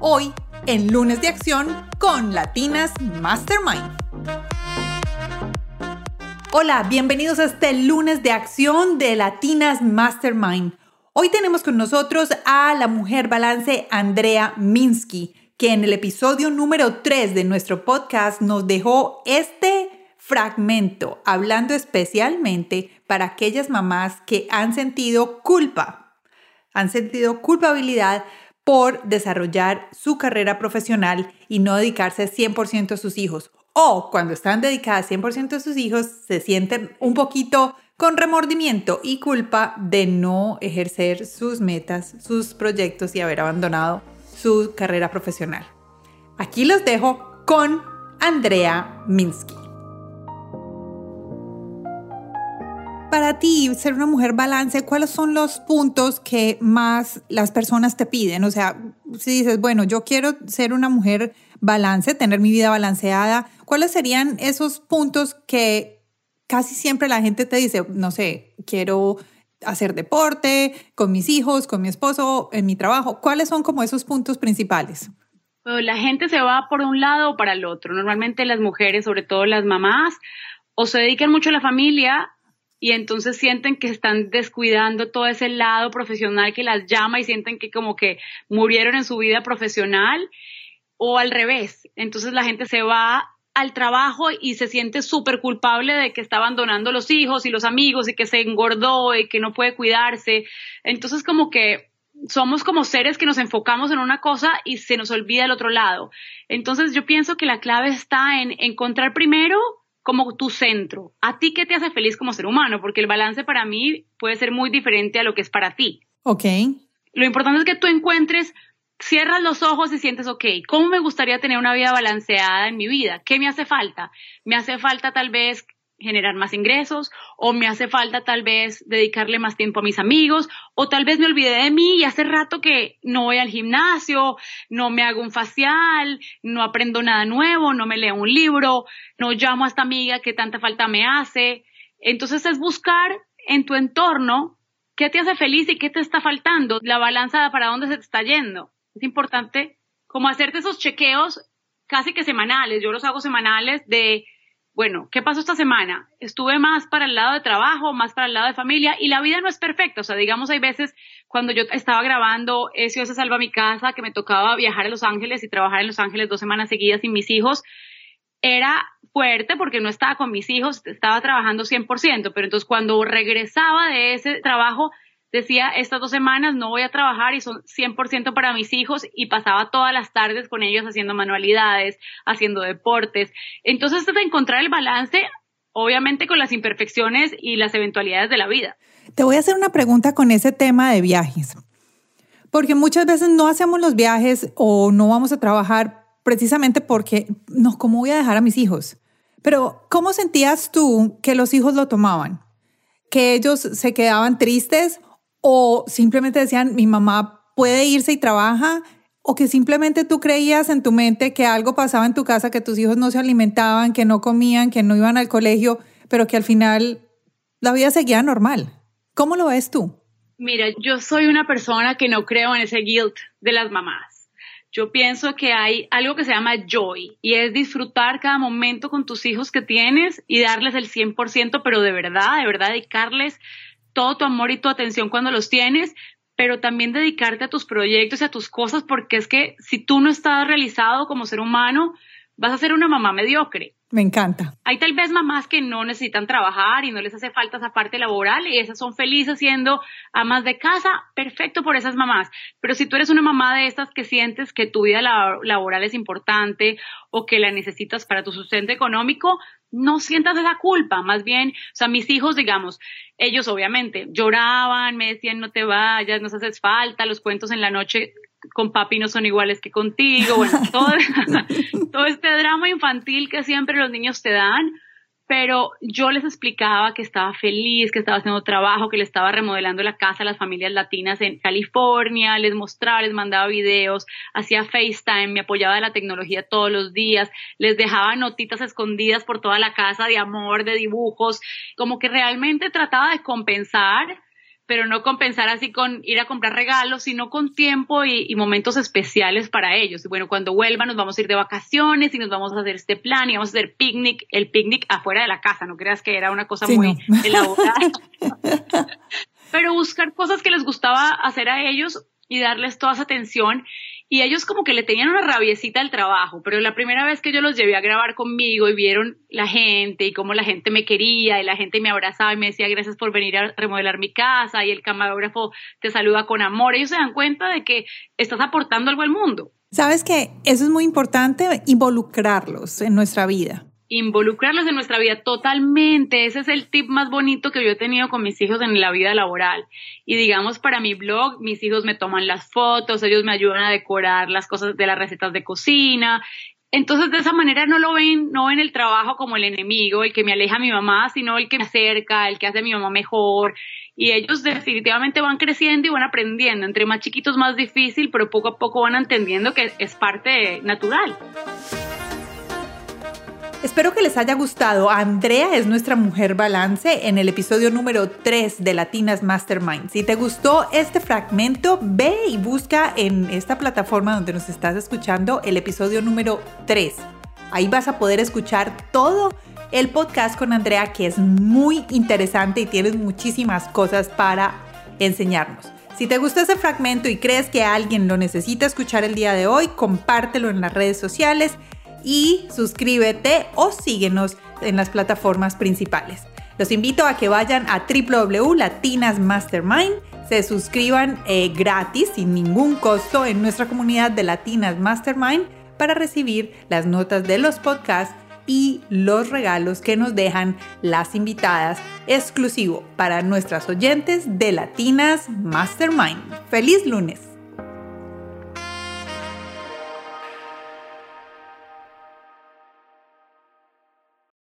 hoy en Lunes de Acción con Latinas Mastermind. Hola, bienvenidos a este lunes de acción de Latinas Mastermind. Hoy tenemos con nosotros a la mujer balance Andrea Minsky, que en el episodio número 3 de nuestro podcast nos dejó este fragmento hablando especialmente para aquellas mamás que han sentido culpa, han sentido culpabilidad por desarrollar su carrera profesional y no dedicarse 100% a sus hijos o cuando están dedicadas 100% a sus hijos, se sienten un poquito con remordimiento y culpa de no ejercer sus metas, sus proyectos y haber abandonado su carrera profesional. Aquí los dejo con Andrea Minsky. Para ti, ser una mujer balance, ¿cuáles son los puntos que más las personas te piden? O sea, si dices, bueno, yo quiero ser una mujer balance, tener mi vida balanceada, ¿cuáles serían esos puntos que casi siempre la gente te dice, no sé, quiero hacer deporte con mis hijos, con mi esposo, en mi trabajo? ¿Cuáles son como esos puntos principales? la gente se va por un lado o para el otro. Normalmente las mujeres, sobre todo las mamás, o se dedican mucho a la familia y entonces sienten que están descuidando todo ese lado profesional que las llama y sienten que como que murieron en su vida profesional o al revés. Entonces la gente se va al trabajo y se siente súper culpable de que está abandonando los hijos y los amigos y que se engordó y que no puede cuidarse. Entonces como que somos como seres que nos enfocamos en una cosa y se nos olvida el otro lado. Entonces yo pienso que la clave está en encontrar primero como tu centro. ¿A ti qué te hace feliz como ser humano? Porque el balance para mí puede ser muy diferente a lo que es para ti. Ok. Lo importante es que tú encuentres cierras los ojos y sientes, ok, ¿cómo me gustaría tener una vida balanceada en mi vida? ¿Qué me hace falta? Me hace falta tal vez generar más ingresos o me hace falta tal vez dedicarle más tiempo a mis amigos o tal vez me olvidé de mí y hace rato que no voy al gimnasio, no me hago un facial, no aprendo nada nuevo, no me leo un libro, no llamo a esta amiga que tanta falta me hace. Entonces es buscar en tu entorno qué te hace feliz y qué te está faltando, la balanza para dónde se te está yendo es importante como hacerte esos chequeos casi que semanales. Yo los hago semanales de, bueno, ¿qué pasó esta semana? Estuve más para el lado de trabajo, más para el lado de familia y la vida no es perfecta. O sea, digamos, hay veces cuando yo estaba grabando SOS salva mi casa, que me tocaba viajar a Los Ángeles y trabajar en Los Ángeles dos semanas seguidas sin mis hijos, era fuerte porque no estaba con mis hijos, estaba trabajando 100%, pero entonces cuando regresaba de ese trabajo, decía, estas dos semanas no voy a trabajar y son 100% para mis hijos y pasaba todas las tardes con ellos haciendo manualidades, haciendo deportes. Entonces es encontrar el balance, obviamente con las imperfecciones y las eventualidades de la vida. Te voy a hacer una pregunta con ese tema de viajes, porque muchas veces no hacemos los viajes o no vamos a trabajar precisamente porque, no, ¿cómo voy a dejar a mis hijos? Pero, ¿cómo sentías tú que los hijos lo tomaban? ¿Que ellos se quedaban tristes o simplemente decían, mi mamá puede irse y trabaja, o que simplemente tú creías en tu mente que algo pasaba en tu casa, que tus hijos no se alimentaban, que no comían, que no iban al colegio, pero que al final la vida seguía normal. ¿Cómo lo ves tú? Mira, yo soy una persona que no creo en ese guilt de las mamás. Yo pienso que hay algo que se llama joy y es disfrutar cada momento con tus hijos que tienes y darles el 100%, pero de verdad, de verdad dedicarles todo tu amor y tu atención cuando los tienes, pero también dedicarte a tus proyectos y a tus cosas, porque es que si tú no estás realizado como ser humano, vas a ser una mamá mediocre. Me encanta. Hay tal vez mamás que no necesitan trabajar y no les hace falta esa parte laboral y esas son felices siendo amas de casa, perfecto por esas mamás. Pero si tú eres una mamá de estas que sientes que tu vida laboral es importante o que la necesitas para tu sustento económico, no sientas esa culpa, más bien, o sea, mis hijos, digamos, ellos obviamente lloraban, me decían no te vayas, nos haces falta, los cuentos en la noche con papi no son iguales que contigo, bueno, todo, todo este drama infantil que siempre los niños te dan, pero yo les explicaba que estaba feliz, que estaba haciendo trabajo, que le estaba remodelando la casa a las familias latinas en California, les mostraba, les mandaba videos, hacía FaceTime, me apoyaba de la tecnología todos los días, les dejaba notitas escondidas por toda la casa de amor, de dibujos, como que realmente trataba de compensar pero no compensar así con ir a comprar regalos, sino con tiempo y, momentos especiales para ellos. Y bueno, cuando vuelvan nos vamos a ir de vacaciones y nos vamos a hacer este plan y vamos a hacer picnic, el picnic afuera de la casa, no creas que era una cosa muy elaborada. pero buscar cosas que les gustaba hacer a ellos y darles toda esa atención y ellos como que le tenían una rabiecita al trabajo, pero la primera vez que yo los llevé a grabar conmigo y vieron la gente y cómo la gente me quería y la gente me abrazaba y me decía gracias por venir a remodelar mi casa y el camarógrafo te saluda con amor, ellos se dan cuenta de que estás aportando algo al mundo. Sabes que eso es muy importante, involucrarlos en nuestra vida involucrarlos en nuestra vida totalmente. Ese es el tip más bonito que yo he tenido con mis hijos en la vida laboral. Y digamos, para mi blog, mis hijos me toman las fotos, ellos me ayudan a decorar las cosas de las recetas de cocina. Entonces, de esa manera no lo ven, no ven el trabajo como el enemigo, el que me aleja a mi mamá, sino el que me acerca, el que hace a mi mamá mejor. Y ellos definitivamente van creciendo y van aprendiendo. Entre más chiquitos, más difícil, pero poco a poco van entendiendo que es parte natural. Espero que les haya gustado. Andrea es nuestra mujer balance en el episodio número 3 de Latinas Mastermind. Si te gustó este fragmento, ve y busca en esta plataforma donde nos estás escuchando el episodio número 3. Ahí vas a poder escuchar todo el podcast con Andrea que es muy interesante y tienes muchísimas cosas para enseñarnos. Si te gustó ese fragmento y crees que alguien lo necesita escuchar el día de hoy, compártelo en las redes sociales y suscríbete o síguenos en las plataformas principales. Los invito a que vayan a www.latinasmastermind, se suscriban eh, gratis sin ningún costo en nuestra comunidad de Latinas Mastermind para recibir las notas de los podcasts y los regalos que nos dejan las invitadas exclusivo para nuestras oyentes de Latinas Mastermind. ¡Feliz lunes!